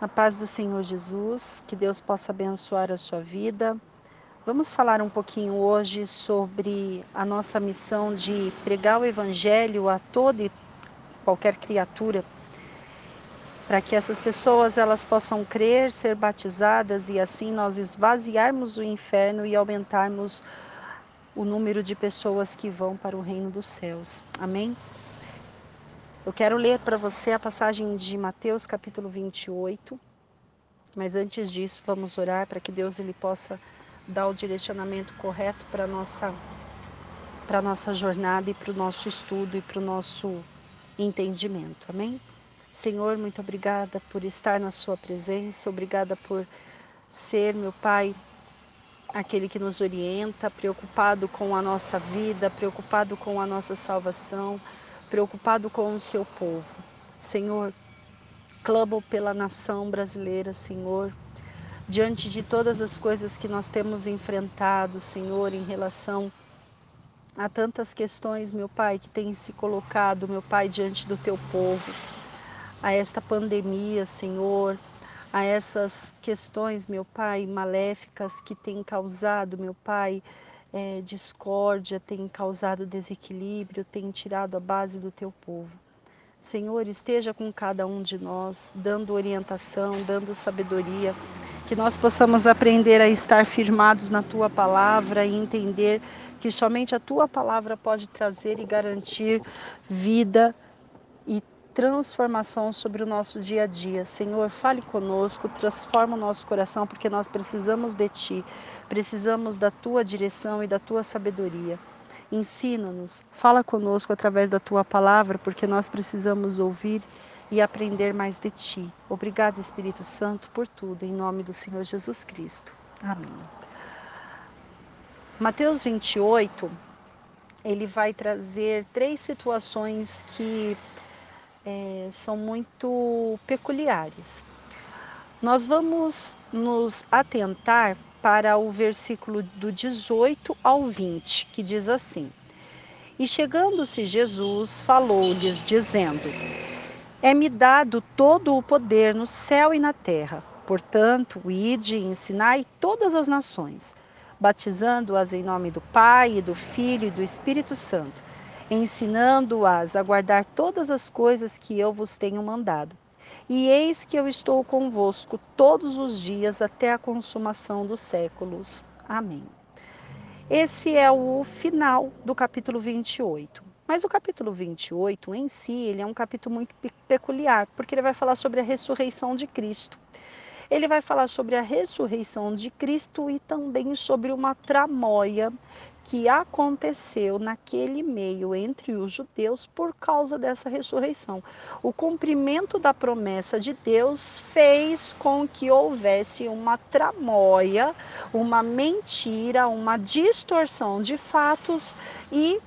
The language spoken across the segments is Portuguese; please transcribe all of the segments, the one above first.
Na paz do Senhor Jesus, que Deus possa abençoar a sua vida. Vamos falar um pouquinho hoje sobre a nossa missão de pregar o Evangelho a toda e qualquer criatura, para que essas pessoas elas possam crer, ser batizadas e assim nós esvaziarmos o inferno e aumentarmos o número de pessoas que vão para o reino dos céus. Amém? Eu quero ler para você a passagem de Mateus capítulo 28. Mas antes disso, vamos orar para que Deus ele possa dar o direcionamento correto para nossa para nossa jornada e para o nosso estudo e para o nosso entendimento. Amém? Senhor, muito obrigada por estar na sua presença, obrigada por ser, meu Pai, aquele que nos orienta, preocupado com a nossa vida, preocupado com a nossa salvação preocupado com o seu povo. Senhor, clamo pela nação brasileira, Senhor, diante de todas as coisas que nós temos enfrentado, Senhor, em relação a tantas questões, meu Pai, que têm se colocado, meu Pai, diante do teu povo, a esta pandemia, Senhor, a essas questões, meu Pai, maléficas que têm causado, meu Pai, é, discórdia, tem causado desequilíbrio, tem tirado a base do teu povo. Senhor, esteja com cada um de nós, dando orientação, dando sabedoria, que nós possamos aprender a estar firmados na tua palavra e entender que somente a tua palavra pode trazer e garantir vida e transformação sobre o nosso dia a dia. Senhor, fale conosco, transforma o nosso coração, porque nós precisamos de Ti, precisamos da Tua direção e da Tua sabedoria. Ensina-nos, fala conosco através da Tua palavra, porque nós precisamos ouvir e aprender mais de Ti. Obrigado, Espírito Santo, por tudo, em nome do Senhor Jesus Cristo. Amém. Mateus 28, ele vai trazer três situações que é, são muito peculiares. Nós vamos nos atentar para o versículo do 18 ao 20, que diz assim: E chegando-se Jesus, falou-lhes, dizendo: É-me dado todo o poder no céu e na terra. Portanto, ide e ensinai todas as nações, batizando-as em nome do Pai, e do Filho e do Espírito Santo ensinando-as a guardar todas as coisas que eu vos tenho mandado. E eis que eu estou convosco todos os dias até a consumação dos séculos. Amém. Esse é o final do capítulo 28. Mas o capítulo 28 em si, ele é um capítulo muito peculiar, porque ele vai falar sobre a ressurreição de Cristo. Ele vai falar sobre a ressurreição de Cristo e também sobre uma tramóia que aconteceu naquele meio entre os judeus por causa dessa ressurreição. O cumprimento da promessa de Deus fez com que houvesse uma tramóia, uma mentira, uma distorção de fatos e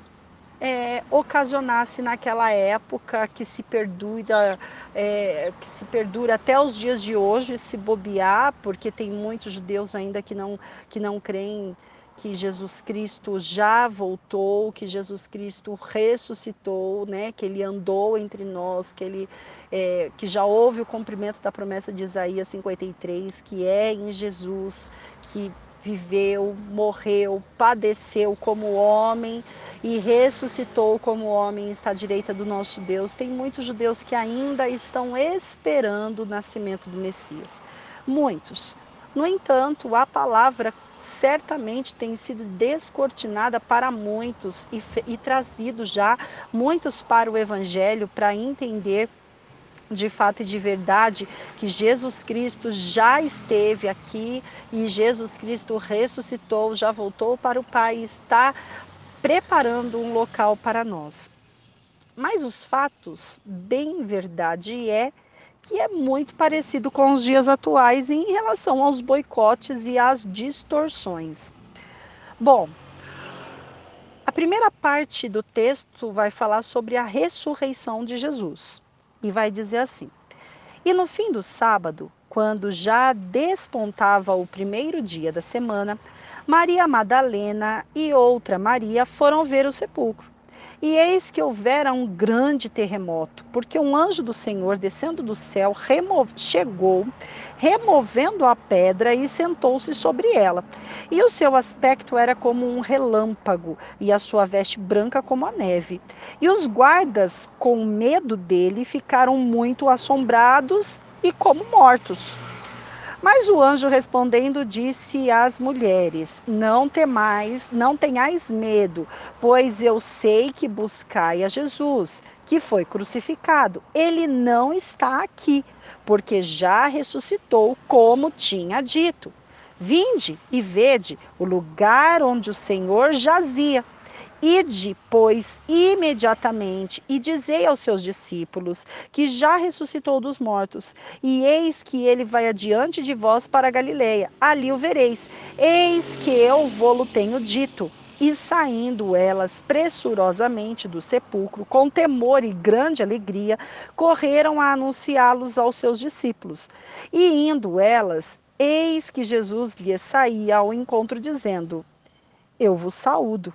é, ocasionasse naquela época que se perdura, é, que se perdura até os dias de hoje, se bobear, porque tem muitos judeus ainda que não, que não creem que Jesus Cristo já voltou, que Jesus Cristo ressuscitou, né? Que ele andou entre nós, que ele é, que já houve o cumprimento da promessa de Isaías 53, que é em Jesus que viveu, morreu, padeceu como homem e ressuscitou como homem está à direita do nosso Deus. Tem muitos judeus que ainda estão esperando o nascimento do Messias. Muitos. No entanto, a palavra certamente tem sido descortinada para muitos e, e trazido já muitos para o Evangelho para entender de fato e de verdade que Jesus Cristo já esteve aqui e Jesus Cristo ressuscitou, já voltou para o Pai e está preparando um local para nós. Mas os fatos, bem verdade é que é muito parecido com os dias atuais em relação aos boicotes e às distorções. Bom, a primeira parte do texto vai falar sobre a ressurreição de Jesus e vai dizer assim: E no fim do sábado, quando já despontava o primeiro dia da semana, Maria Madalena e outra Maria foram ver o sepulcro. E eis que houvera um grande terremoto, porque um anjo do Senhor, descendo do céu, remo chegou, removendo a pedra e sentou-se sobre ela. E o seu aspecto era como um relâmpago, e a sua veste branca como a neve. E os guardas, com medo dele, ficaram muito assombrados e como mortos. Mas o anjo respondendo disse às mulheres: Não temais, não tenhais medo, pois eu sei que buscai a Jesus, que foi crucificado. Ele não está aqui, porque já ressuscitou, como tinha dito. Vinde e vede o lugar onde o Senhor jazia. Ide, pois, imediatamente e dizei aos seus discípulos que já ressuscitou dos mortos, e eis que ele vai adiante de vós para Galileia. Ali o vereis. Eis que eu vou-lo tenho dito. E saindo elas pressurosamente do sepulcro, com temor e grande alegria, correram a anunciá-los aos seus discípulos. E indo elas, eis que Jesus lhes saía ao encontro, dizendo: Eu vos saúdo.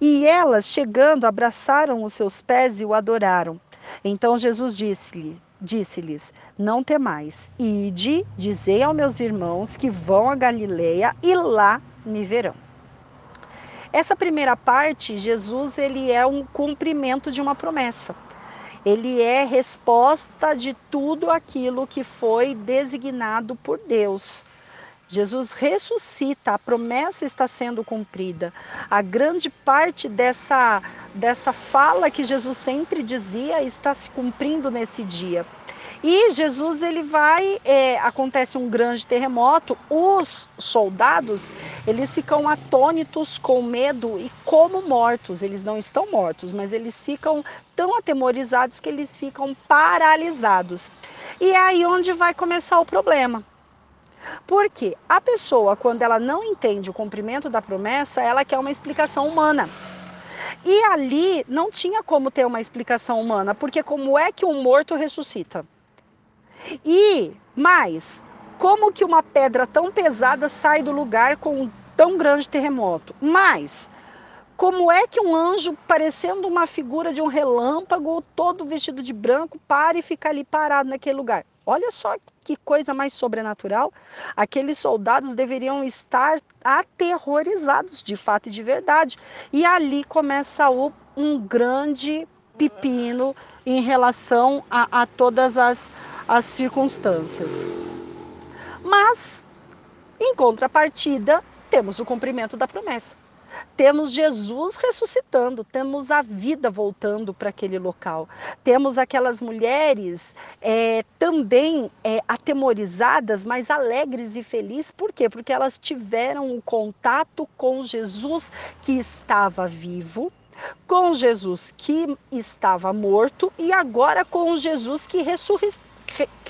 E elas, chegando, abraçaram os seus pés e o adoraram. Então Jesus disse-lhes: disse-lhes: Não temais, ide, dizei aos meus irmãos que vão a Galileia e lá me verão. Essa primeira parte, Jesus, ele é um cumprimento de uma promessa. Ele é resposta de tudo aquilo que foi designado por Deus. Jesus ressuscita, a promessa está sendo cumprida. A grande parte dessa, dessa fala que Jesus sempre dizia está se cumprindo nesse dia. E Jesus ele vai, é, acontece um grande terremoto, os soldados eles ficam atônitos com medo e como mortos. Eles não estão mortos, mas eles ficam tão atemorizados que eles ficam paralisados. E é aí onde vai começar o problema. Porque a pessoa, quando ela não entende o cumprimento da promessa, ela quer uma explicação humana. E ali não tinha como ter uma explicação humana, porque como é que um morto ressuscita? E mais, como que uma pedra tão pesada sai do lugar com um tão grande terremoto? Mais, como é que um anjo, parecendo uma figura de um relâmpago, todo vestido de branco, para e fica ali parado naquele lugar? Olha só que coisa mais sobrenatural. Aqueles soldados deveriam estar aterrorizados de fato e de verdade. E ali começa o, um grande pepino em relação a, a todas as, as circunstâncias. Mas, em contrapartida, temos o cumprimento da promessa. Temos Jesus ressuscitando, temos a vida voltando para aquele local. Temos aquelas mulheres é, também é, atemorizadas, mas alegres e felizes. Por quê? Porque elas tiveram o um contato com Jesus que estava vivo, com Jesus que estava morto e agora com Jesus que ressuscitou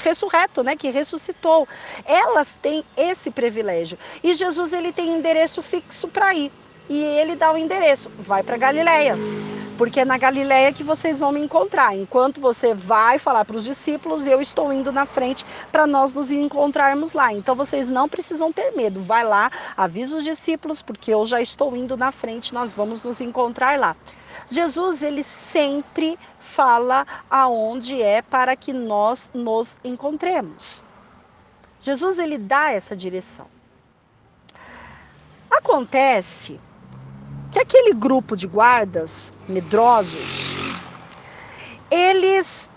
ressurreto, né, que ressuscitou. Elas têm esse privilégio. E Jesus ele tem endereço fixo para ir e ele dá o endereço, vai para Galileia. Porque é na Galileia que vocês vão me encontrar. Enquanto você vai falar para os discípulos, eu estou indo na frente para nós nos encontrarmos lá. Então vocês não precisam ter medo. Vai lá, avisa os discípulos, porque eu já estou indo na frente, nós vamos nos encontrar lá. Jesus, ele sempre fala aonde é para que nós nos encontremos. Jesus, ele dá essa direção. Acontece que aquele grupo de guardas medrosos, eles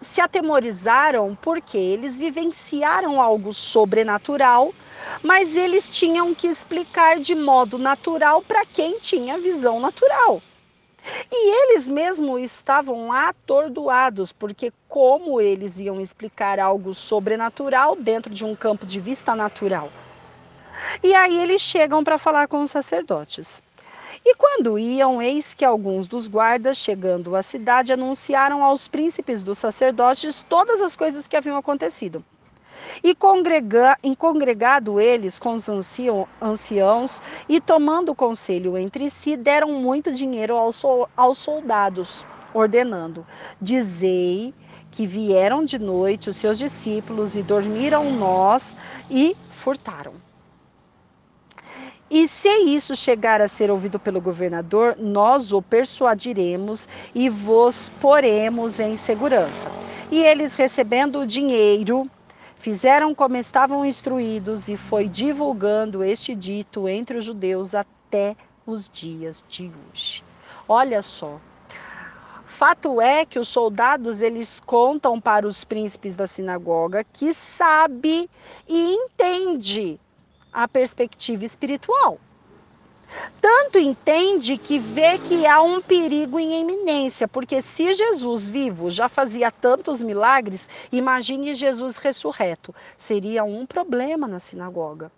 se atemorizaram porque eles vivenciaram algo sobrenatural, mas eles tinham que explicar de modo natural para quem tinha visão natural. E eles mesmo estavam atordoados, porque como eles iam explicar algo sobrenatural dentro de um campo de vista natural? E aí eles chegam para falar com os sacerdotes. E quando iam, eis que alguns dos guardas, chegando à cidade, anunciaram aos príncipes dos sacerdotes todas as coisas que haviam acontecido. E congrega, em congregado eles com os ancião, anciãos e tomando conselho entre si, deram muito dinheiro aos, aos soldados, ordenando: Dizei que vieram de noite os seus discípulos e dormiram nós e furtaram. E se isso chegar a ser ouvido pelo governador, nós o persuadiremos e vos poremos em segurança. E eles, recebendo o dinheiro, fizeram como estavam instruídos, e foi divulgando este dito entre os judeus até os dias de hoje. Olha só. Fato é que os soldados eles contam para os príncipes da sinagoga que sabe e entende a perspectiva espiritual. Tanto entende que vê que há um perigo em iminência, porque se Jesus vivo já fazia tantos milagres, imagine Jesus ressurreto. Seria um problema na sinagoga.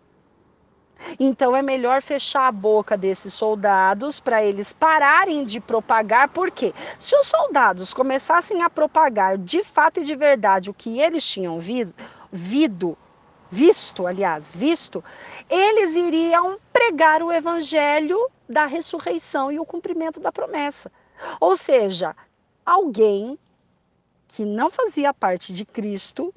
Então é melhor fechar a boca desses soldados para eles pararem de propagar, porque se os soldados começassem a propagar de fato e de verdade o que eles tinham vido, vido visto, aliás, visto, eles iriam pregar o evangelho da ressurreição e o cumprimento da promessa. Ou seja, alguém que não fazia parte de Cristo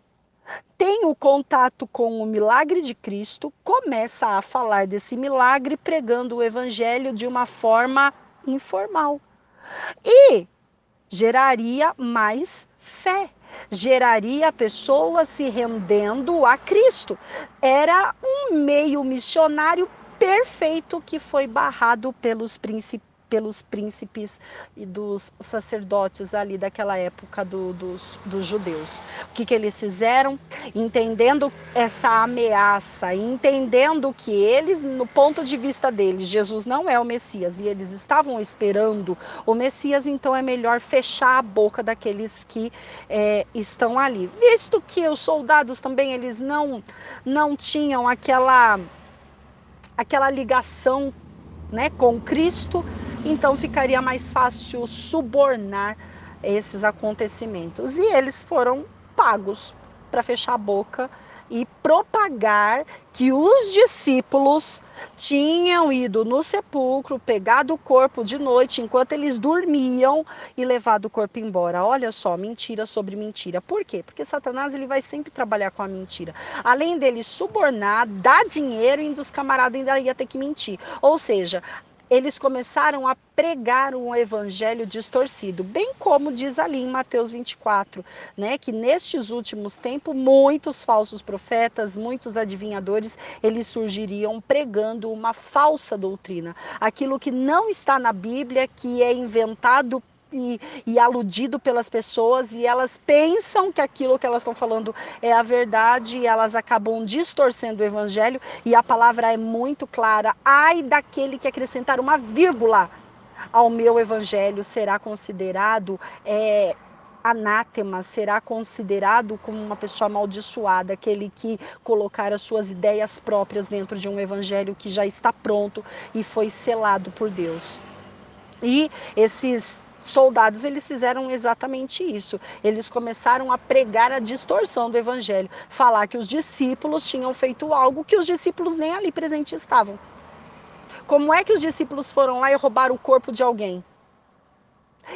tem o contato com o milagre de Cristo, começa a falar desse milagre pregando o evangelho de uma forma informal. E geraria mais fé geraria pessoas se rendendo a Cristo. Era um meio missionário perfeito que foi barrado pelos príncipes pelos príncipes e dos sacerdotes ali daquela época do, dos, dos judeus. O que, que eles fizeram? Entendendo essa ameaça, entendendo que eles, no ponto de vista deles, Jesus não é o Messias e eles estavam esperando o Messias, então é melhor fechar a boca daqueles que é, estão ali. Visto que os soldados também eles não, não tinham aquela aquela ligação né, com Cristo, então ficaria mais fácil subornar esses acontecimentos. E eles foram pagos para fechar a boca e propagar que os discípulos tinham ido no sepulcro, pegado o corpo de noite enquanto eles dormiam e levado o corpo embora. Olha só, mentira sobre mentira. Por quê? Porque Satanás ele vai sempre trabalhar com a mentira. Além dele subornar, dar dinheiro, e dos camaradas ainda ia ter que mentir. Ou seja, eles começaram a pregar um evangelho distorcido, bem como diz ali em Mateus 24, né, que nestes últimos tempos muitos falsos profetas, muitos adivinhadores, eles surgiriam pregando uma falsa doutrina, aquilo que não está na Bíblia, que é inventado e, e, aludido pelas pessoas e elas pensam que aquilo que elas estão falando é a verdade e elas acabam distorcendo o evangelho e a palavra é muito clara. Ai daquele que acrescentar uma vírgula ao meu evangelho será considerado é, anátema, será considerado como uma pessoa amaldiçoada, aquele que colocar as suas ideias próprias dentro de um evangelho que já está pronto e foi selado por Deus. E esses soldados eles fizeram exatamente isso. Eles começaram a pregar a distorção do evangelho, falar que os discípulos tinham feito algo que os discípulos nem ali presentes estavam. Como é que os discípulos foram lá e roubaram o corpo de alguém?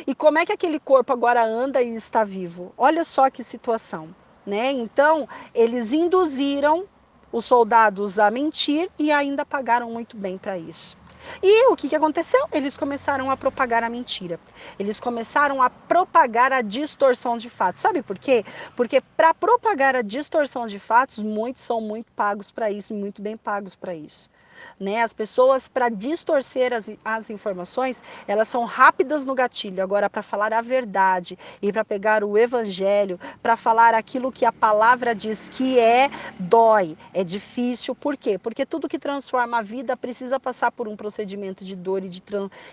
E como é que aquele corpo agora anda e está vivo? Olha só que situação, né? Então, eles induziram os soldados a mentir e ainda pagaram muito bem para isso. E o que, que aconteceu? Eles começaram a propagar a mentira. Eles começaram a propagar a distorção de fatos. Sabe por quê? Porque para propagar a distorção de fatos, muitos são muito pagos para isso, muito bem pagos para isso. Né? As pessoas, para distorcer as, as informações, elas são rápidas no gatilho. Agora, para falar a verdade e para pegar o evangelho, para falar aquilo que a palavra diz que é, dói, é difícil. Por quê? Porque tudo que transforma a vida precisa passar por um procedimento de dor e de,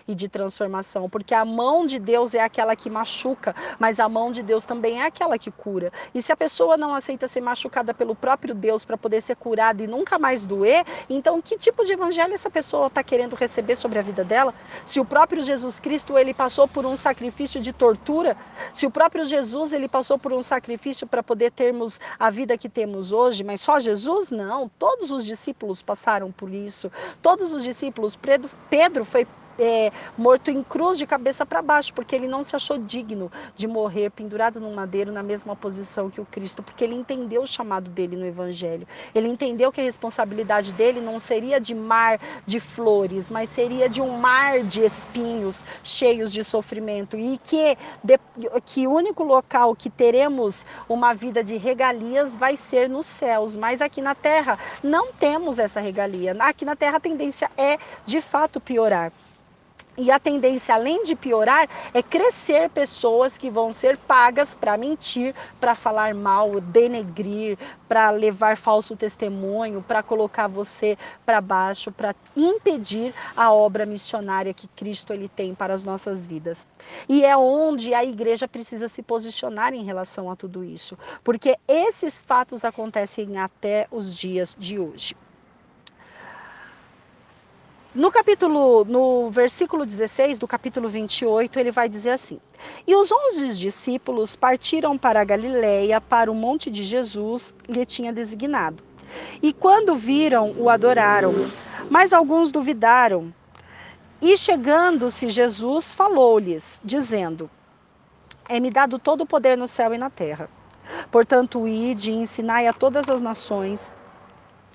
e de transformação. Porque a mão de Deus é aquela que machuca, mas a mão de Deus também é aquela que cura. E se a pessoa não aceita ser machucada pelo próprio Deus para poder ser curada e nunca mais doer, então que tipo tipo de evangelho essa pessoa está querendo receber sobre a vida dela? Se o próprio Jesus Cristo ele passou por um sacrifício de tortura, se o próprio Jesus ele passou por um sacrifício para poder termos a vida que temos hoje, mas só Jesus não, todos os discípulos passaram por isso. Todos os discípulos, Pedro, Pedro foi é, morto em cruz de cabeça para baixo, porque ele não se achou digno de morrer pendurado num madeiro na mesma posição que o Cristo, porque ele entendeu o chamado dele no Evangelho. Ele entendeu que a responsabilidade dele não seria de mar de flores, mas seria de um mar de espinhos cheios de sofrimento e que, de, que o único local que teremos uma vida de regalias vai ser nos céus, mas aqui na terra não temos essa regalia. Aqui na terra a tendência é de fato piorar. E a tendência, além de piorar, é crescer pessoas que vão ser pagas para mentir, para falar mal, denegrir, para levar falso testemunho, para colocar você para baixo, para impedir a obra missionária que Cristo ele tem para as nossas vidas. E é onde a igreja precisa se posicionar em relação a tudo isso, porque esses fatos acontecem até os dias de hoje. No capítulo, no versículo 16 do capítulo 28, ele vai dizer assim: E os onze discípulos partiram para a Galileia, para o monte de Jesus lhe tinha designado. E quando viram, o adoraram. Mas alguns duvidaram. E chegando-se Jesus, falou-lhes, dizendo: É-me dado todo o poder no céu e na terra. Portanto, ide e ensinai a todas as nações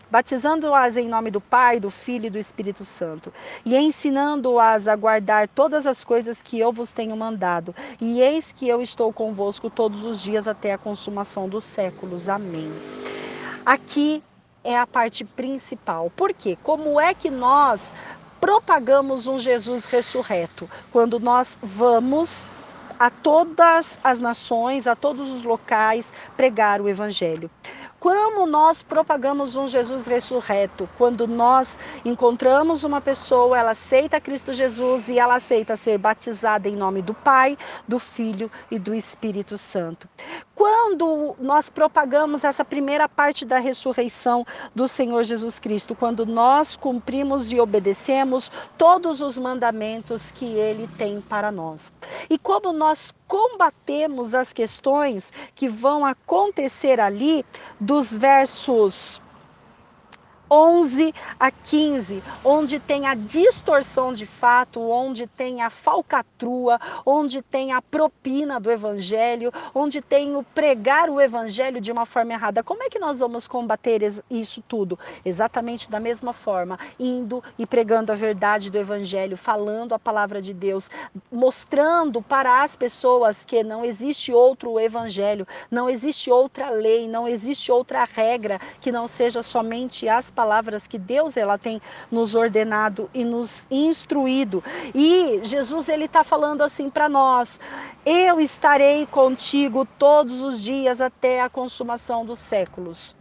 batizando-as em nome do Pai, do Filho e do Espírito Santo, e ensinando-as a guardar todas as coisas que eu vos tenho mandado. E eis que eu estou convosco todos os dias até a consumação dos séculos. Amém. Aqui é a parte principal. Por quê? Como é que nós propagamos um Jesus ressurreto? Quando nós vamos a todas as nações, a todos os locais, pregar o Evangelho. Como nós propagamos um Jesus ressurreto? Quando nós encontramos uma pessoa, ela aceita Cristo Jesus e ela aceita ser batizada em nome do Pai, do Filho e do Espírito Santo. Quando nós propagamos essa primeira parte da ressurreição do Senhor Jesus Cristo, quando nós cumprimos e obedecemos todos os mandamentos que ele tem para nós. E como nós combatemos as questões que vão acontecer ali dos versos 11 a 15, onde tem a distorção de fato, onde tem a falcatrua, onde tem a propina do evangelho, onde tem o pregar o evangelho de uma forma errada. Como é que nós vamos combater isso tudo? Exatamente da mesma forma, indo e pregando a verdade do evangelho, falando a palavra de Deus, mostrando para as pessoas que não existe outro evangelho, não existe outra lei, não existe outra regra que não seja somente as palavras que Deus ela tem nos ordenado e nos instruído. E Jesus ele está falando assim para nós: eu estarei contigo todos os dias até a consumação dos séculos.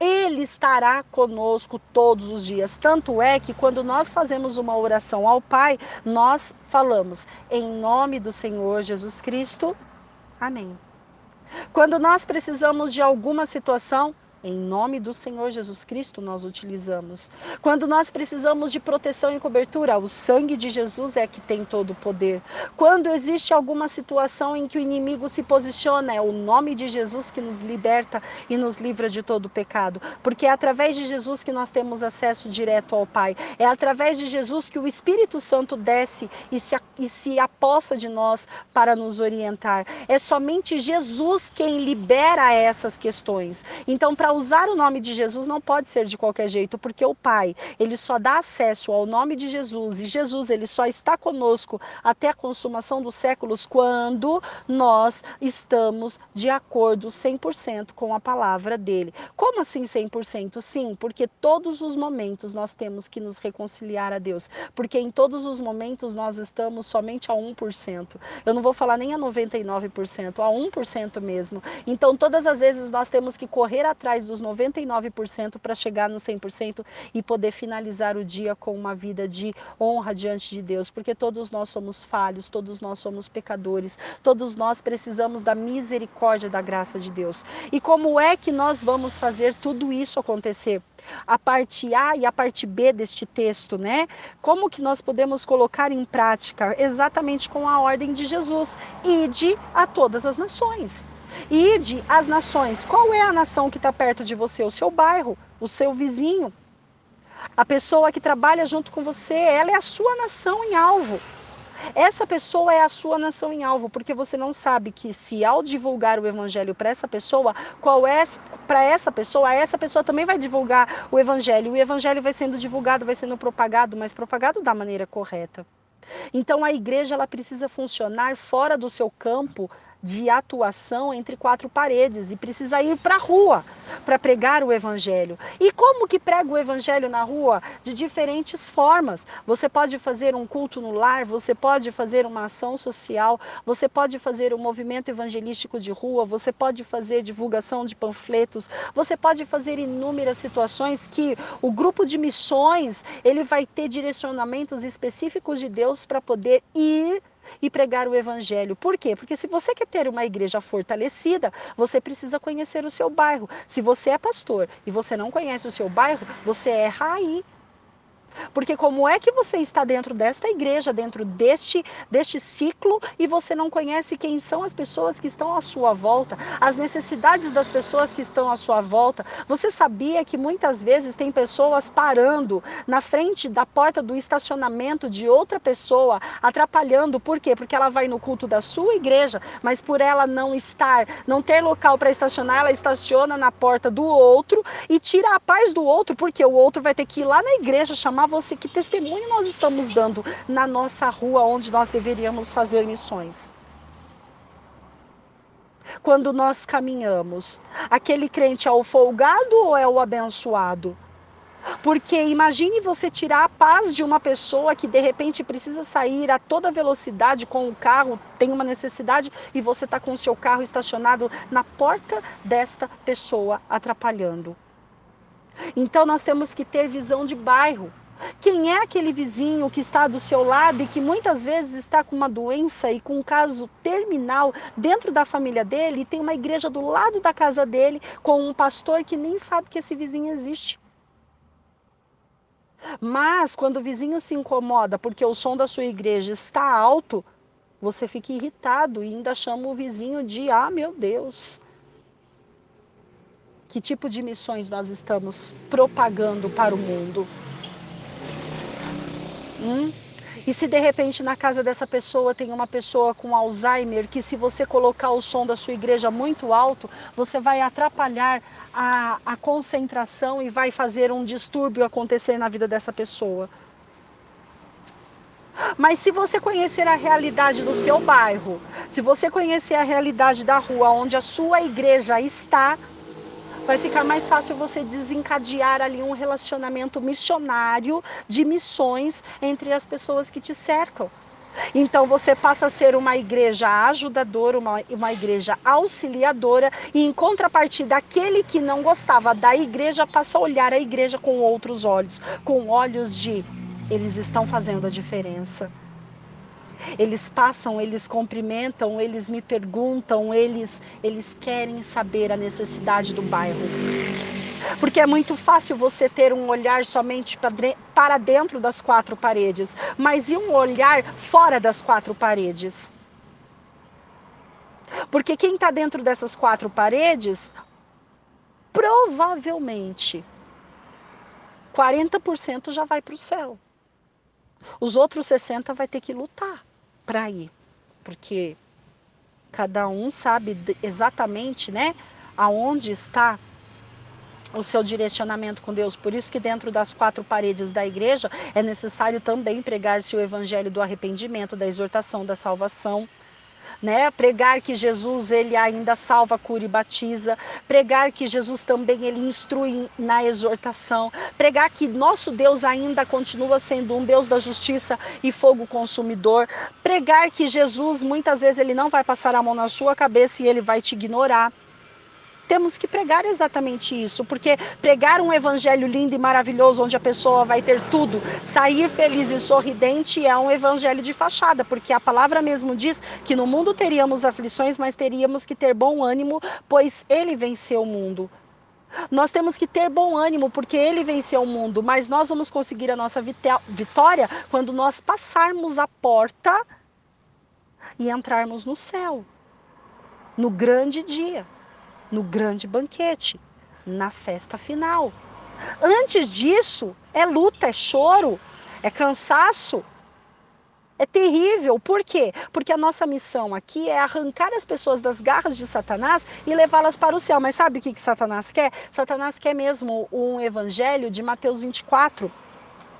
Ele estará conosco todos os dias. Tanto é que quando nós fazemos uma oração ao Pai, nós falamos em nome do Senhor Jesus Cristo. Amém. Quando nós precisamos de alguma situação, em nome do Senhor Jesus Cristo nós utilizamos. Quando nós precisamos de proteção e cobertura, o sangue de Jesus é que tem todo o poder. Quando existe alguma situação em que o inimigo se posiciona, é o nome de Jesus que nos liberta e nos livra de todo o pecado. Porque é através de Jesus que nós temos acesso direto ao Pai. É através de Jesus que o Espírito Santo desce e se, e se apossa de nós para nos orientar. É somente Jesus quem libera essas questões. Então, para para usar o nome de Jesus não pode ser de qualquer jeito, porque o Pai, ele só dá acesso ao nome de Jesus e Jesus, ele só está conosco até a consumação dos séculos quando nós estamos de acordo 100% com a palavra dele. Como assim 100%? Sim, porque todos os momentos nós temos que nos reconciliar a Deus, porque em todos os momentos nós estamos somente a 1%. Eu não vou falar nem a 99%, a 1% mesmo. Então todas as vezes nós temos que correr atrás atrás dos 99% para chegar no 100% e poder finalizar o dia com uma vida de honra diante de Deus, porque todos nós somos falhos, todos nós somos pecadores, todos nós precisamos da misericórdia da graça de Deus. E como é que nós vamos fazer tudo isso acontecer? A parte A e a parte B deste texto, né? Como que nós podemos colocar em prática exatamente com a ordem de Jesus? Ide a todas as nações. Ide às nações. Qual é a nação que está perto de você? O seu bairro, o seu vizinho. A pessoa que trabalha junto com você, ela é a sua nação em alvo. Essa pessoa é a sua nação em alvo, porque você não sabe que se ao divulgar o evangelho para essa pessoa, qual é para essa pessoa, essa pessoa também vai divulgar o evangelho. O evangelho vai sendo divulgado, vai sendo propagado, mas propagado da maneira correta. Então a igreja ela precisa funcionar fora do seu campo de atuação entre quatro paredes e precisa ir para a rua para pregar o evangelho. E como que prega o evangelho na rua? De diferentes formas. Você pode fazer um culto no lar, você pode fazer uma ação social, você pode fazer um movimento evangelístico de rua, você pode fazer divulgação de panfletos, você pode fazer inúmeras situações que o grupo de missões, ele vai ter direcionamentos específicos de Deus para poder ir e pregar o evangelho. Por quê? Porque se você quer ter uma igreja fortalecida, você precisa conhecer o seu bairro. Se você é pastor e você não conhece o seu bairro, você erra aí. Porque como é que você está dentro desta igreja, dentro deste, deste ciclo, e você não conhece quem são as pessoas que estão à sua volta, as necessidades das pessoas que estão à sua volta? Você sabia que muitas vezes tem pessoas parando na frente da porta do estacionamento de outra pessoa, atrapalhando, por quê? Porque ela vai no culto da sua igreja, mas por ela não estar, não ter local para estacionar, ela estaciona na porta do outro e tira a paz do outro, porque o outro vai ter que ir lá na igreja chamar você que testemunho nós estamos dando na nossa rua onde nós deveríamos fazer missões. Quando nós caminhamos, aquele crente é o folgado ou é o abençoado? Porque imagine você tirar a paz de uma pessoa que de repente precisa sair a toda velocidade com o carro, tem uma necessidade e você está com o seu carro estacionado na porta desta pessoa, atrapalhando. Então nós temos que ter visão de bairro. Quem é aquele vizinho que está do seu lado e que muitas vezes está com uma doença e com um caso terminal dentro da família dele e tem uma igreja do lado da casa dele com um pastor que nem sabe que esse vizinho existe? Mas quando o vizinho se incomoda porque o som da sua igreja está alto, você fica irritado e ainda chama o vizinho de ah, meu Deus. Que tipo de missões nós estamos propagando para o mundo? Hum? E se de repente na casa dessa pessoa tem uma pessoa com Alzheimer, que se você colocar o som da sua igreja muito alto, você vai atrapalhar a, a concentração e vai fazer um distúrbio acontecer na vida dessa pessoa. Mas se você conhecer a realidade do seu bairro, se você conhecer a realidade da rua onde a sua igreja está, vai ficar mais fácil você desencadear ali um relacionamento missionário de missões entre as pessoas que te cercam. Então você passa a ser uma igreja ajudadora, uma, uma igreja auxiliadora, e em contrapartida, aquele que não gostava da igreja passa a olhar a igreja com outros olhos com olhos de eles estão fazendo a diferença. Eles passam, eles cumprimentam, eles me perguntam, eles, eles querem saber a necessidade do bairro. Porque é muito fácil você ter um olhar somente para dentro das quatro paredes, mas e um olhar fora das quatro paredes? Porque quem está dentro dessas quatro paredes, provavelmente 40% já vai para o céu. Os outros 60% vai ter que lutar para ir, porque cada um sabe exatamente, né, aonde está o seu direcionamento com Deus. Por isso que dentro das quatro paredes da igreja é necessário também pregar-se o evangelho do arrependimento, da exortação, da salvação né? Pregar que Jesus ele ainda salva, cura e batiza, pregar que Jesus também ele instrui na exortação, pregar que nosso Deus ainda continua sendo um Deus da justiça e fogo consumidor, pregar que Jesus muitas vezes ele não vai passar a mão na sua cabeça e ele vai te ignorar temos que pregar exatamente isso, porque pregar um evangelho lindo e maravilhoso, onde a pessoa vai ter tudo, sair feliz e sorridente, é um evangelho de fachada, porque a palavra mesmo diz que no mundo teríamos aflições, mas teríamos que ter bom ânimo, pois ele venceu o mundo. Nós temos que ter bom ânimo, porque ele venceu o mundo, mas nós vamos conseguir a nossa vitória quando nós passarmos a porta e entrarmos no céu, no grande dia no grande banquete, na festa final. Antes disso, é luta, é choro, é cansaço. É terrível. Por quê? Porque a nossa missão aqui é arrancar as pessoas das garras de Satanás e levá-las para o céu. Mas sabe o que, que Satanás quer? Satanás quer mesmo um evangelho de Mateus 24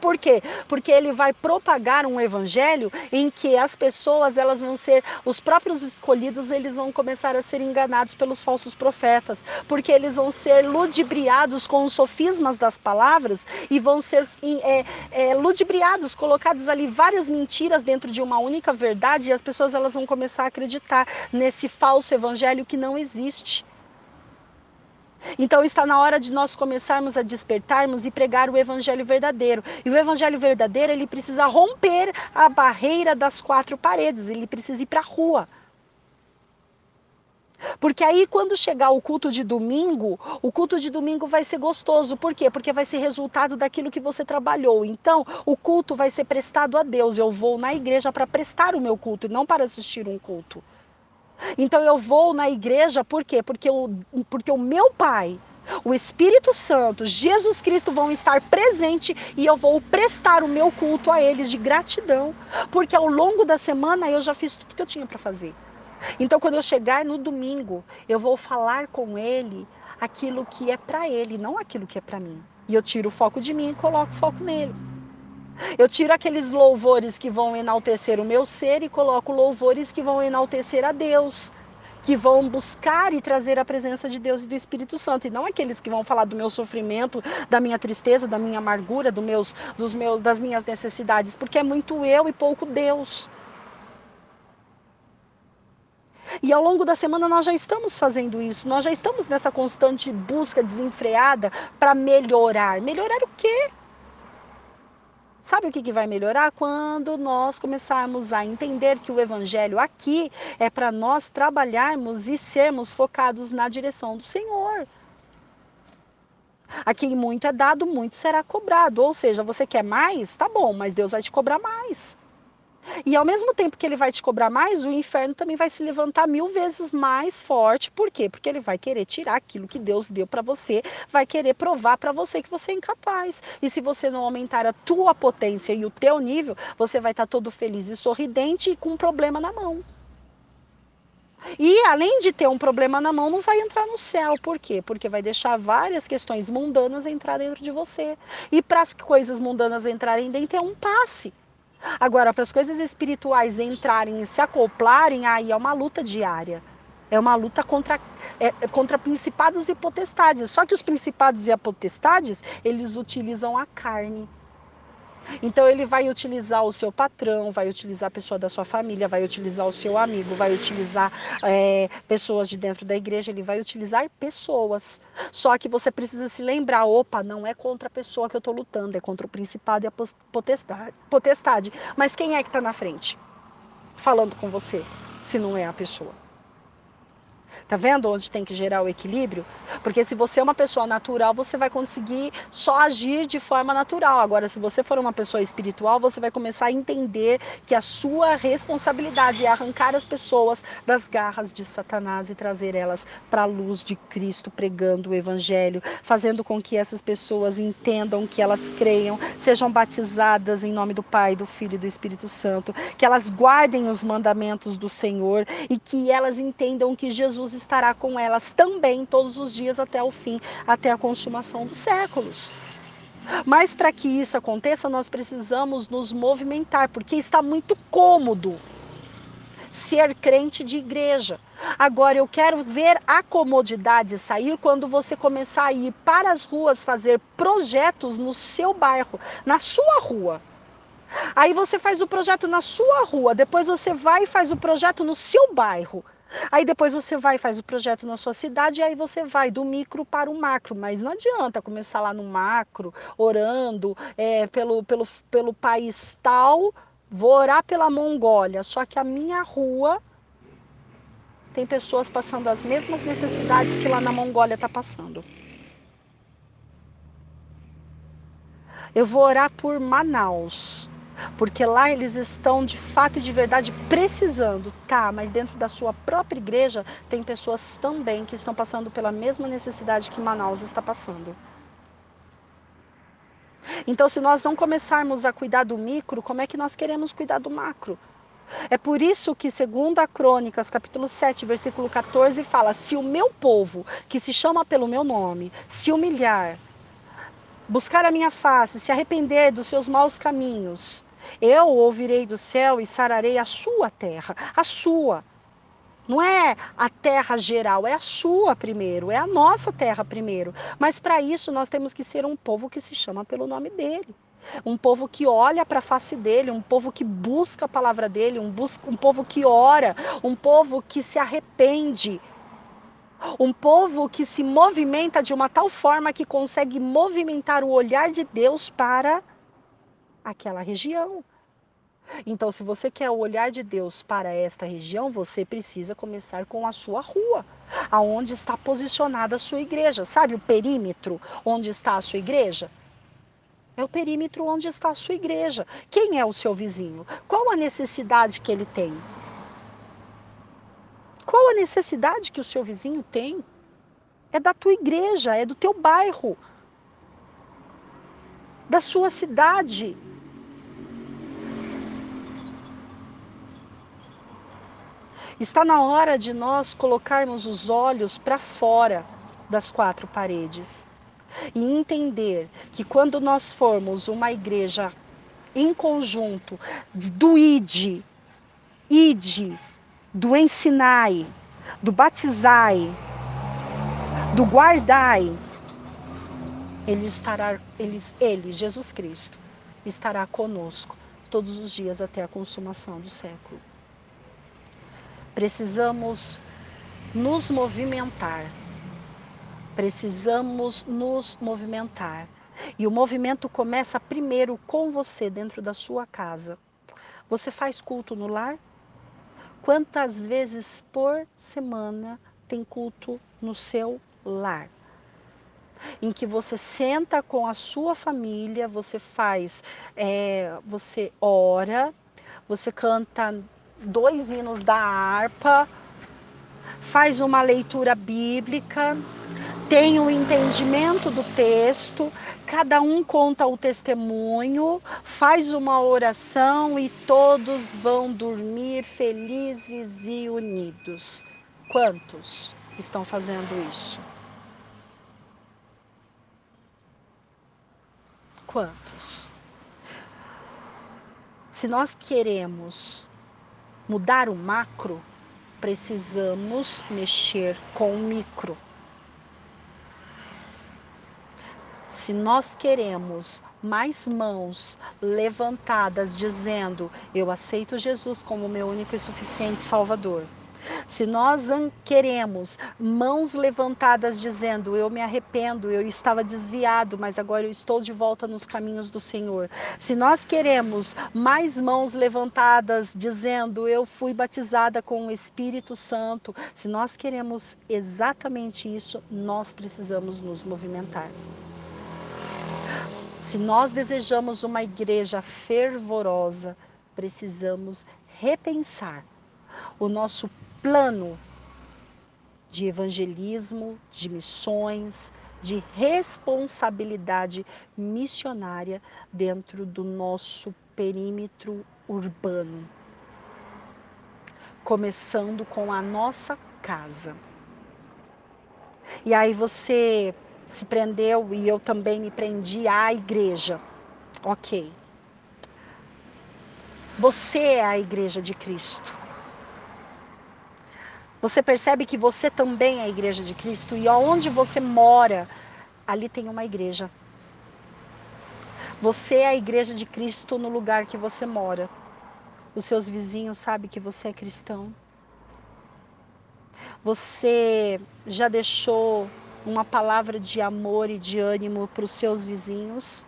por quê? Porque ele vai propagar um evangelho em que as pessoas, elas vão ser, os próprios escolhidos, eles vão começar a ser enganados pelos falsos profetas, porque eles vão ser ludibriados com os sofismas das palavras e vão ser é, é, ludibriados, colocados ali várias mentiras dentro de uma única verdade e as pessoas elas vão começar a acreditar nesse falso evangelho que não existe. Então está na hora de nós começarmos a despertarmos e pregar o evangelho verdadeiro. E o evangelho verdadeiro, ele precisa romper a barreira das quatro paredes, ele precisa ir para a rua. Porque aí, quando chegar o culto de domingo, o culto de domingo vai ser gostoso. Por quê? Porque vai ser resultado daquilo que você trabalhou. Então, o culto vai ser prestado a Deus. Eu vou na igreja para prestar o meu culto e não para assistir um culto. Então eu vou na igreja por quê? Porque, o, porque o meu pai, o Espírito Santo, Jesus Cristo vão estar presente e eu vou prestar o meu culto a eles de gratidão, porque ao longo da semana eu já fiz tudo que eu tinha para fazer. Então quando eu chegar no domingo, eu vou falar com ele aquilo que é para ele, não aquilo que é para mim. E eu tiro o foco de mim e coloco o foco nele. Eu tiro aqueles louvores que vão enaltecer o meu ser e coloco louvores que vão enaltecer a Deus, que vão buscar e trazer a presença de Deus e do Espírito Santo, e não aqueles que vão falar do meu sofrimento, da minha tristeza, da minha amargura, do meus, dos meus, das minhas necessidades, porque é muito eu e pouco Deus. E ao longo da semana nós já estamos fazendo isso, nós já estamos nessa constante busca desenfreada para melhorar. Melhorar o quê? Sabe o que, que vai melhorar? Quando nós começarmos a entender que o Evangelho aqui é para nós trabalharmos e sermos focados na direção do Senhor. Aqui muito é dado, muito será cobrado. Ou seja, você quer mais? Tá bom, mas Deus vai te cobrar mais. E ao mesmo tempo que ele vai te cobrar mais, o inferno também vai se levantar mil vezes mais forte. Por quê? Porque ele vai querer tirar aquilo que Deus deu para você, vai querer provar para você que você é incapaz. E se você não aumentar a tua potência e o teu nível, você vai estar tá todo feliz e sorridente e com um problema na mão. E além de ter um problema na mão, não vai entrar no céu. Por quê? Porque vai deixar várias questões mundanas entrar dentro de você. E para as coisas mundanas entrarem dentro é um passe. Agora, para as coisas espirituais entrarem e se acoplarem, aí é uma luta diária. É uma luta contra, é, é, contra principados e potestades. Só que os principados e as potestades, eles utilizam a carne. Então ele vai utilizar o seu patrão, vai utilizar a pessoa da sua família, vai utilizar o seu amigo, vai utilizar é, pessoas de dentro da igreja, ele vai utilizar pessoas. Só que você precisa se lembrar, opa, não é contra a pessoa que eu estou lutando, é contra o principado e a potestade. potestade. Mas quem é que está na frente? Falando com você, se não é a pessoa. Tá vendo onde tem que gerar o equilíbrio? Porque se você é uma pessoa natural, você vai conseguir só agir de forma natural. Agora, se você for uma pessoa espiritual, você vai começar a entender que a sua responsabilidade é arrancar as pessoas das garras de Satanás e trazer elas para a luz de Cristo, pregando o evangelho, fazendo com que essas pessoas entendam que elas creiam, sejam batizadas em nome do Pai, do Filho e do Espírito Santo, que elas guardem os mandamentos do Senhor e que elas entendam que Jesus estará com elas também todos os dias até o fim, até a consumação dos séculos. Mas para que isso aconteça, nós precisamos nos movimentar, porque está muito cômodo ser crente de igreja. Agora eu quero ver a comodidade sair quando você começar a ir para as ruas fazer projetos no seu bairro, na sua rua. Aí você faz o projeto na sua rua, depois você vai e faz o projeto no seu bairro. Aí depois você vai faz o projeto na sua cidade e aí você vai do micro para o macro. Mas não adianta começar lá no macro, orando é, pelo, pelo, pelo país tal, vou orar pela Mongólia. Só que a minha rua tem pessoas passando as mesmas necessidades que lá na Mongólia está passando. Eu vou orar por Manaus porque lá eles estão de fato e de verdade precisando, tá? Mas dentro da sua própria igreja tem pessoas também que estão passando pela mesma necessidade que Manaus está passando. Então, se nós não começarmos a cuidar do micro, como é que nós queremos cuidar do macro? É por isso que, segundo a Crônicas, capítulo 7, versículo 14, fala: Se o meu povo, que se chama pelo meu nome, se humilhar, buscar a minha face, se arrepender dos seus maus caminhos, eu ouvirei do céu e sararei a sua terra, a sua. Não é a terra geral, é a sua primeiro, é a nossa terra primeiro. Mas para isso nós temos que ser um povo que se chama pelo nome dele. Um povo que olha para a face dele, um povo que busca a palavra dele, um, busca, um povo que ora, um povo que se arrepende, um povo que se movimenta de uma tal forma que consegue movimentar o olhar de Deus para aquela região. Então, se você quer o olhar de Deus para esta região, você precisa começar com a sua rua, aonde está posicionada a sua igreja. Sabe o perímetro onde está a sua igreja? É o perímetro onde está a sua igreja. Quem é o seu vizinho? Qual a necessidade que ele tem? Qual a necessidade que o seu vizinho tem? É da tua igreja, é do teu bairro, da sua cidade. Está na hora de nós colocarmos os olhos para fora das quatro paredes e entender que quando nós formos uma igreja em conjunto do ide, ide, do ensinai, do batizai, do guardai, ele estará, ele, ele, Jesus Cristo, estará conosco todos os dias até a consumação do século. Precisamos nos movimentar. Precisamos nos movimentar. E o movimento começa primeiro com você dentro da sua casa. Você faz culto no lar? Quantas vezes por semana tem culto no seu lar? Em que você senta com a sua família, você faz, é, você ora, você canta dois hinos da harpa, faz uma leitura bíblica, tem o um entendimento do texto, cada um conta o testemunho, faz uma oração e todos vão dormir felizes e unidos. Quantos estão fazendo isso? Quantos? Se nós queremos mudar o macro, precisamos mexer com o micro. Se nós queremos mais mãos levantadas dizendo: Eu aceito Jesus como meu único e suficiente Salvador se nós queremos mãos levantadas dizendo: Eu me arrependo, eu estava desviado, mas agora eu estou de volta nos caminhos do Senhor. Se nós queremos mais mãos levantadas dizendo: Eu fui batizada com o Espírito Santo, se nós queremos exatamente isso, nós precisamos nos movimentar. Se nós desejamos uma igreja fervorosa, precisamos repensar o nosso plano de evangelismo, de missões, de responsabilidade missionária dentro do nosso perímetro urbano. Começando com a nossa casa. E aí você se prendeu e eu também me prendi à igreja. Ok. Você é a igreja de Cristo. Você percebe que você também é a igreja de Cristo e onde você mora, ali tem uma igreja. Você é a igreja de Cristo no lugar que você mora. Os seus vizinhos sabem que você é cristão. Você já deixou uma palavra de amor e de ânimo para os seus vizinhos?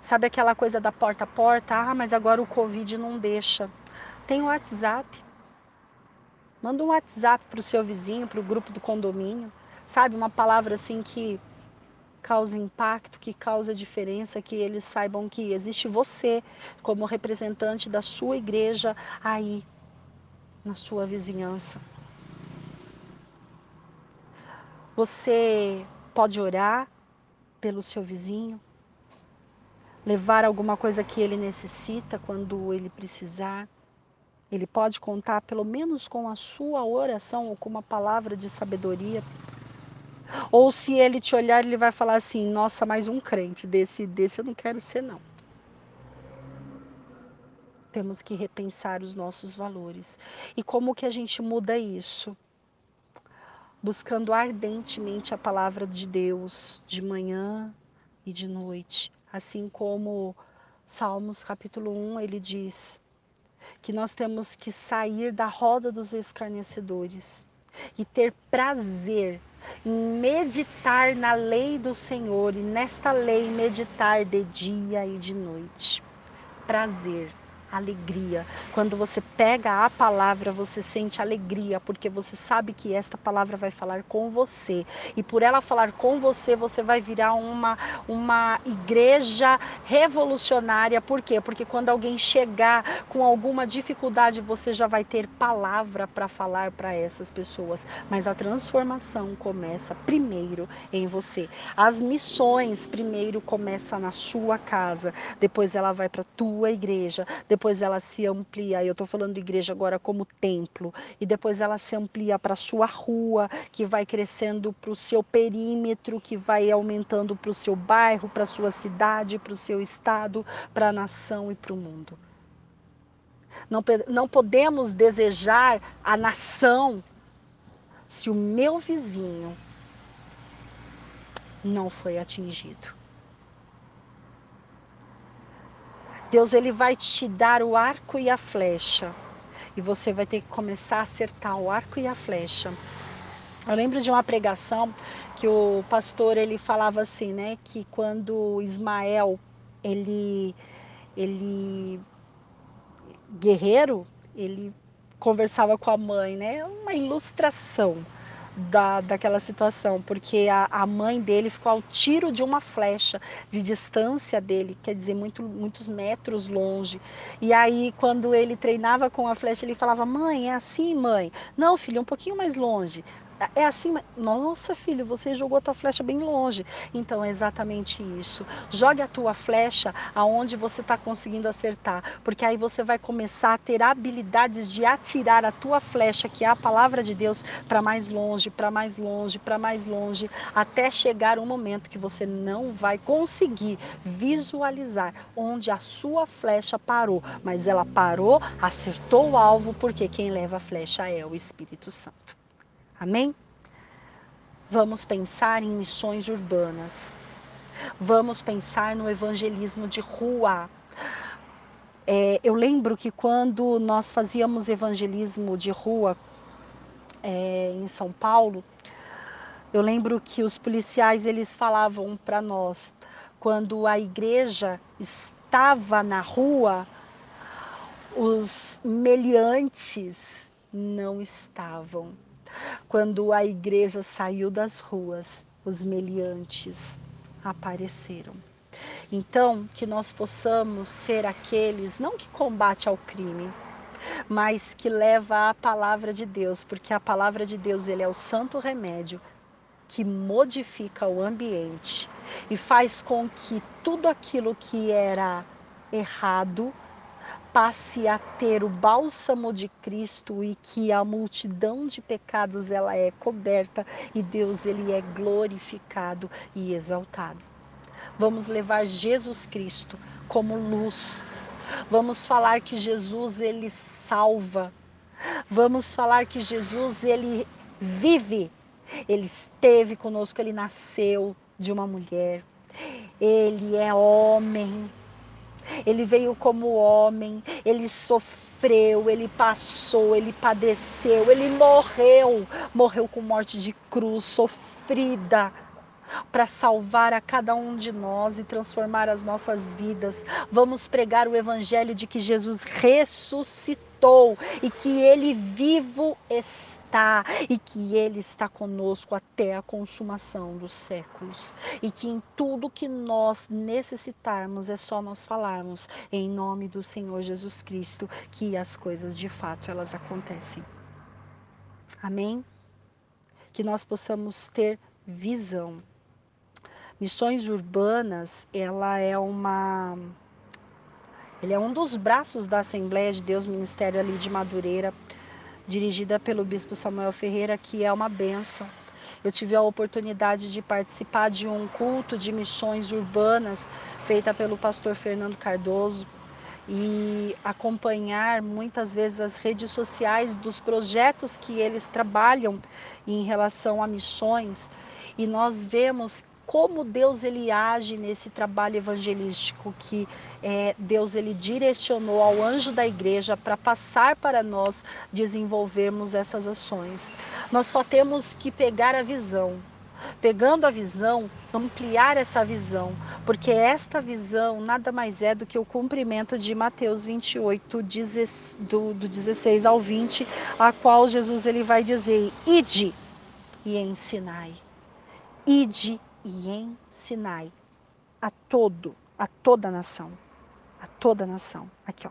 Sabe aquela coisa da porta a porta? Ah, mas agora o Covid não deixa. Tem o WhatsApp. Manda um WhatsApp para o seu vizinho, para o grupo do condomínio, sabe? Uma palavra assim que causa impacto, que causa diferença, que eles saibam que existe você como representante da sua igreja aí na sua vizinhança. Você pode orar pelo seu vizinho, levar alguma coisa que ele necessita quando ele precisar. Ele pode contar pelo menos com a sua oração ou com uma palavra de sabedoria. Ou se ele te olhar, ele vai falar assim: "Nossa, mais um crente desse desse eu não quero ser não". Temos que repensar os nossos valores. E como que a gente muda isso? Buscando ardentemente a palavra de Deus de manhã e de noite, assim como Salmos capítulo 1, ele diz: que nós temos que sair da roda dos escarnecedores e ter prazer em meditar na lei do Senhor e nesta lei meditar de dia e de noite. Prazer alegria. Quando você pega a palavra, você sente alegria, porque você sabe que esta palavra vai falar com você. E por ela falar com você, você vai virar uma, uma igreja revolucionária. Por quê? Porque quando alguém chegar com alguma dificuldade, você já vai ter palavra para falar para essas pessoas. Mas a transformação começa primeiro em você. As missões primeiro começam na sua casa, depois ela vai para tua igreja, depois depois ela se amplia, eu estou falando de igreja agora como templo, e depois ela se amplia para a sua rua, que vai crescendo para o seu perímetro, que vai aumentando para o seu bairro, para a sua cidade, para o seu estado, para a nação e para o mundo. Não, não podemos desejar a nação se o meu vizinho não foi atingido. Deus ele vai te dar o arco e a flecha. E você vai ter que começar a acertar o arco e a flecha. Eu lembro de uma pregação que o pastor ele falava assim, né, que quando Ismael ele ele guerreiro, ele conversava com a mãe, né? Uma ilustração da, daquela situação, porque a, a mãe dele ficou ao tiro de uma flecha de distância dele, quer dizer, muito, muitos metros longe. E aí, quando ele treinava com a flecha, ele falava: Mãe, é assim, mãe? Não, filho, um pouquinho mais longe. É assim, nossa filho, você jogou a tua flecha bem longe. Então é exatamente isso. Jogue a tua flecha aonde você está conseguindo acertar, porque aí você vai começar a ter habilidades de atirar a tua flecha, que é a palavra de Deus, para mais longe, para mais longe, para mais longe, até chegar um momento que você não vai conseguir visualizar onde a sua flecha parou, mas ela parou, acertou o alvo, porque quem leva a flecha é o Espírito Santo. Amém? Vamos pensar em missões urbanas. Vamos pensar no evangelismo de rua. É, eu lembro que quando nós fazíamos evangelismo de rua é, em São Paulo, eu lembro que os policiais eles falavam para nós quando a igreja estava na rua, os meliantes não estavam. Quando a igreja saiu das ruas, os meliantes apareceram. Então, que nós possamos ser aqueles, não que combate ao crime, mas que leva a palavra de Deus, porque a palavra de Deus ele é o santo remédio que modifica o ambiente e faz com que tudo aquilo que era errado passe a ter o bálsamo de Cristo e que a multidão de pecados ela é coberta e Deus ele é glorificado e exaltado. Vamos levar Jesus Cristo como luz. Vamos falar que Jesus ele salva. Vamos falar que Jesus ele vive. Ele esteve conosco, ele nasceu de uma mulher. Ele é homem, ele veio como homem, ele sofreu, ele passou, ele padeceu, ele morreu, morreu com morte de cruz, sofrida, para salvar a cada um de nós e transformar as nossas vidas. Vamos pregar o evangelho de que Jesus ressuscitou e que ele vivo está está e que Ele está conosco até a consumação dos séculos. E que em tudo que nós necessitarmos é só nós falarmos em nome do Senhor Jesus Cristo que as coisas de fato elas acontecem. Amém? Que nós possamos ter visão. Missões urbanas, ela é uma ele é um dos braços da Assembleia de Deus Ministério ali de Madureira, dirigida pelo bispo Samuel Ferreira, que é uma benção. Eu tive a oportunidade de participar de um culto de missões urbanas feita pelo pastor Fernando Cardoso e acompanhar muitas vezes as redes sociais dos projetos que eles trabalham em relação a missões e nós vemos como Deus ele age nesse trabalho evangelístico que é, Deus ele direcionou ao anjo da igreja para passar para nós desenvolvermos essas ações. Nós só temos que pegar a visão, pegando a visão, ampliar essa visão, porque esta visão nada mais é do que o cumprimento de Mateus 28, do, do 16 ao 20, a qual Jesus ele vai dizer: Ide e ensinai. Ide e ensinai a todo, a toda a nação. A toda a nação. Aqui, ó.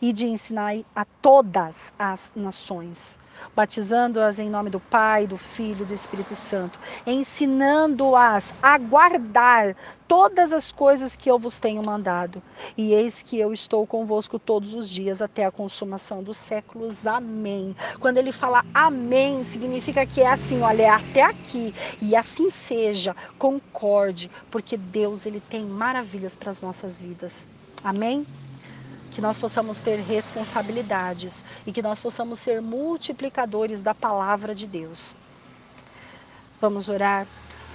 E de ensinar a todas as nações batizando-as em nome do Pai, do Filho e do Espírito Santo, ensinando-as a guardar todas as coisas que eu vos tenho mandado. E eis que eu estou convosco todos os dias até a consumação dos séculos. Amém. Quando ele fala amém, significa que é assim, olha, é até aqui. E assim seja, concorde, porque Deus ele tem maravilhas para as nossas vidas. Amém? Que nós possamos ter responsabilidades e que nós possamos ser multiplicadores da palavra de Deus. Vamos orar.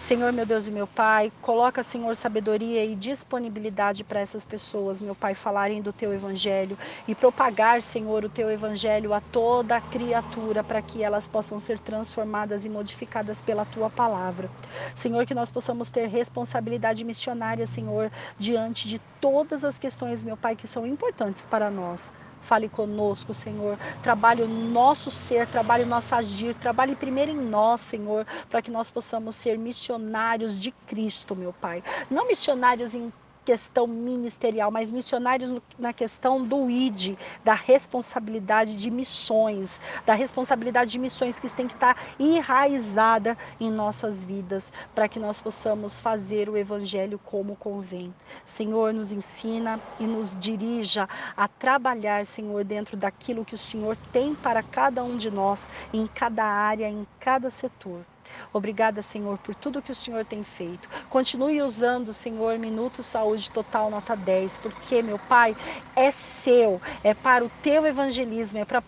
Senhor, meu Deus e meu Pai, coloca, Senhor, sabedoria e disponibilidade para essas pessoas, meu Pai, falarem do teu evangelho e propagar, Senhor, o teu evangelho a toda criatura para que elas possam ser transformadas e modificadas pela tua palavra. Senhor, que nós possamos ter responsabilidade missionária, Senhor, diante de todas as questões, meu Pai, que são importantes para nós. Fale conosco, Senhor. Trabalhe o nosso ser, trabalhe o nosso agir, trabalhe primeiro em nós, Senhor, para que nós possamos ser missionários de Cristo, meu Pai. Não missionários em questão ministerial, mas missionários na questão do ID, da responsabilidade de missões, da responsabilidade de missões que tem que estar enraizada em nossas vidas, para que nós possamos fazer o evangelho como convém. Senhor, nos ensina e nos dirija a trabalhar, Senhor, dentro daquilo que o Senhor tem para cada um de nós, em cada área, em cada setor. Obrigada, Senhor, por tudo que o Senhor tem feito. Continue usando, Senhor, Minuto Saúde Total Nota 10, porque, meu Pai, é seu, é para o teu evangelismo, é para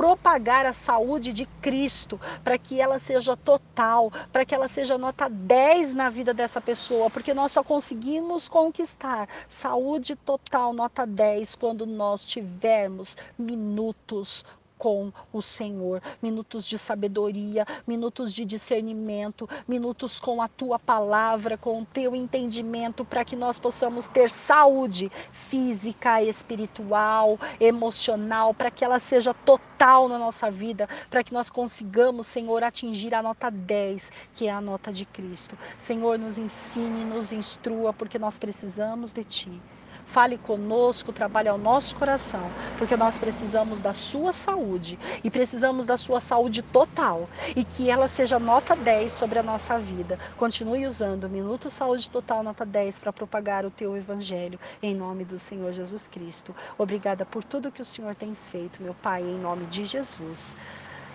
propagar a saúde de Cristo, para que ela seja total, para que ela seja nota 10 na vida dessa pessoa, porque nós só conseguimos conquistar saúde total, nota 10, quando nós tivermos minutos com o Senhor, minutos de sabedoria, minutos de discernimento, minutos com a tua palavra, com o teu entendimento, para que nós possamos ter saúde física, espiritual, emocional, para que ela seja total na nossa vida, para que nós consigamos, Senhor, atingir a nota 10, que é a nota de Cristo. Senhor, nos ensine, nos instrua, porque nós precisamos de Ti. Fale conosco, trabalhe ao nosso coração, porque nós precisamos da sua saúde e precisamos da sua saúde total e que ela seja nota 10 sobre a nossa vida. Continue usando o Minuto Saúde Total nota 10 para propagar o teu evangelho em nome do Senhor Jesus Cristo. Obrigada por tudo que o Senhor tem feito, meu Pai, em nome de Jesus.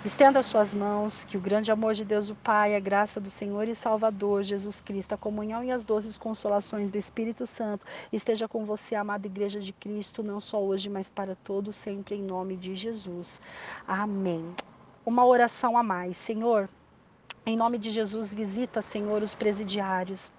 Estenda as suas mãos, que o grande amor de Deus o Pai, a graça do Senhor e Salvador Jesus Cristo, a comunhão e as doces consolações do Espírito Santo esteja com você, amada Igreja de Cristo, não só hoje, mas para todo sempre, em nome de Jesus. Amém. Uma oração a mais. Senhor, em nome de Jesus, visita, Senhor, os presidiários.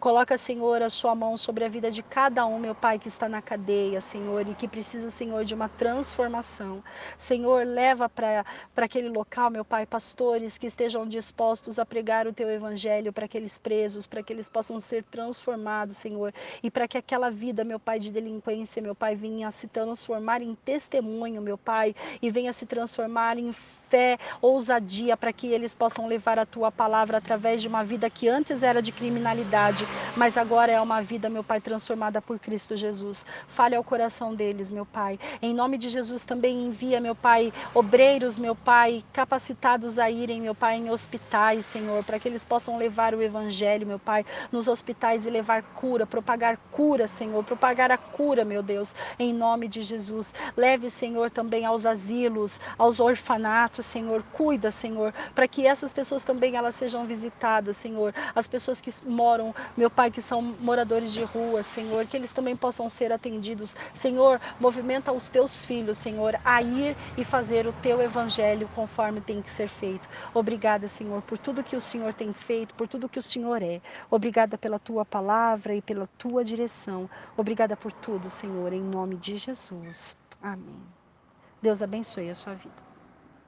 Coloca, Senhor, a sua mão sobre a vida de cada um, meu Pai, que está na cadeia, Senhor, e que precisa, Senhor, de uma transformação. Senhor, leva para aquele local, meu Pai, pastores que estejam dispostos a pregar o teu evangelho para aqueles presos, para que eles possam ser transformados, Senhor, e para que aquela vida, meu Pai, de delinquência, meu Pai, venha se transformar em testemunho, meu Pai, e venha se transformar em fé, ousadia, para que eles possam levar a tua palavra através de uma vida que antes era de criminalidade, mas agora é uma vida, meu Pai, transformada por Cristo Jesus. Fale ao coração deles, meu Pai. Em nome de Jesus também envia, meu Pai, obreiros, meu Pai, capacitados a irem, meu Pai, em hospitais, Senhor, para que eles possam levar o evangelho, meu Pai, nos hospitais e levar cura, propagar cura, Senhor, propagar a cura, meu Deus, em nome de Jesus. Leve, Senhor, também aos asilos, aos orfanatos, Senhor. Cuida, Senhor, para que essas pessoas também elas sejam visitadas, Senhor. As pessoas que moram, meu Pai, que são moradores de rua, Senhor, que eles também possam ser atendidos. Senhor, movimenta os teus filhos, Senhor, a ir e fazer o teu evangelho conforme tem que ser feito. Obrigada, Senhor, por tudo que o Senhor tem feito, por tudo que o Senhor é. Obrigada pela tua palavra e pela tua direção. Obrigada por tudo, Senhor, em nome de Jesus. Amém. Deus abençoe a sua vida.